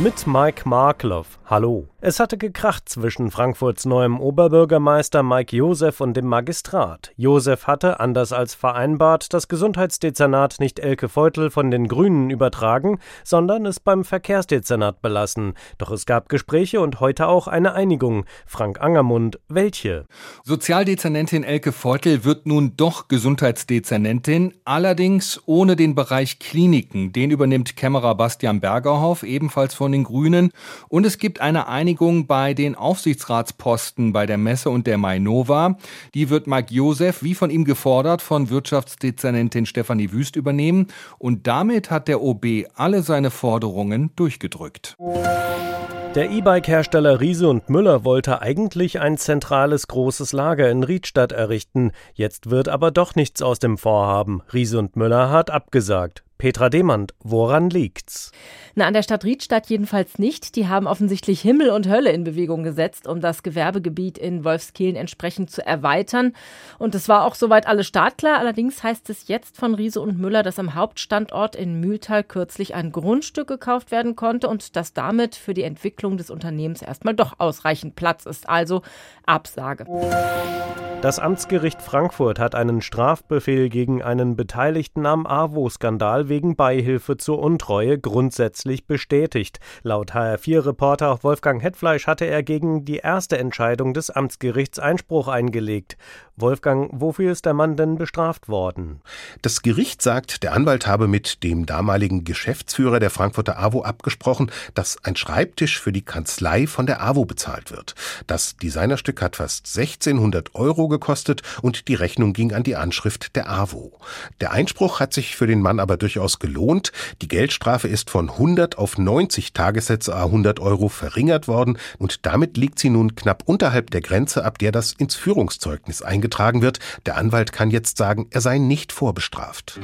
Mit Mike Markloff. Hallo. Es hatte gekracht zwischen Frankfurts neuem Oberbürgermeister Mike Josef und dem Magistrat. Josef hatte, anders als vereinbart, das Gesundheitsdezernat nicht Elke Feutel von den Grünen übertragen, sondern es beim Verkehrsdezernat belassen. Doch es gab Gespräche und heute auch eine Einigung. Frank Angermund, welche? Sozialdezernentin Elke Feutel wird nun doch Gesundheitsdezernentin, allerdings ohne den Bereich Kliniken. Den übernimmt Kämmerer Bastian Bergerhoff, ebenfalls von den Grünen. Und es gibt eine Einigung bei den Aufsichtsratsposten bei der Messe und der Mainova. Die wird Mike Josef, wie von ihm gefordert, von Wirtschaftsdezernentin Stefanie Wüst übernehmen. Und damit hat der OB alle seine Forderungen durchgedrückt. Der E-Bike-Hersteller Riese und Müller wollte eigentlich ein zentrales großes Lager in Riedstadt errichten. Jetzt wird aber doch nichts aus dem Vorhaben. Riese und Müller hat abgesagt. Petra Demand, woran liegt's? Na, an der Stadt Riedstadt jedenfalls nicht. Die haben offensichtlich Himmel und Hölle in Bewegung gesetzt, um das Gewerbegebiet in Wolfskehlen entsprechend zu erweitern. Und es war auch soweit alles startklar. Allerdings heißt es jetzt von Riese und Müller, dass am Hauptstandort in Mühltal kürzlich ein Grundstück gekauft werden konnte und dass damit für die Entwicklung des Unternehmens erstmal doch ausreichend Platz ist. Also Absage. Das Amtsgericht Frankfurt hat einen Strafbefehl gegen einen Beteiligten am AWO-Skandal wegen Beihilfe zur Untreue grundsätzlich bestätigt. Laut HR4-Reporter Wolfgang Hetfleisch hatte er gegen die erste Entscheidung des Amtsgerichts Einspruch eingelegt. Wolfgang, wofür ist der Mann denn bestraft worden? Das Gericht sagt, der Anwalt habe mit dem damaligen Geschäftsführer der Frankfurter AWO abgesprochen, dass ein Schreibtisch für die Kanzlei von der AWO bezahlt wird. Das Designerstück hat fast 1600 Euro gekostet und die Rechnung ging an die Anschrift der AWO. Der Einspruch hat sich für den Mann aber durchaus gelohnt. Die Geldstrafe ist von 100 auf 90 Tagessätze 100 Euro verringert worden und damit liegt sie nun knapp unterhalb der Grenze, ab der das ins Führungszeugnis eingetragen wird. Der Anwalt kann jetzt sagen, er sei nicht vorbestraft.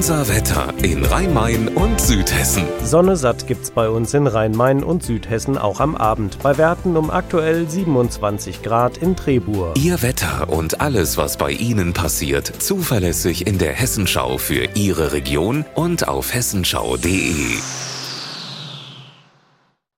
Unser Wetter in Rhein-Main und Südhessen. Sonne satt gibt's bei uns in Rhein-Main und Südhessen auch am Abend. Bei Werten um aktuell 27 Grad in Trebur. Ihr Wetter und alles, was bei Ihnen passiert, zuverlässig in der Hessenschau für Ihre Region und auf hessenschau.de.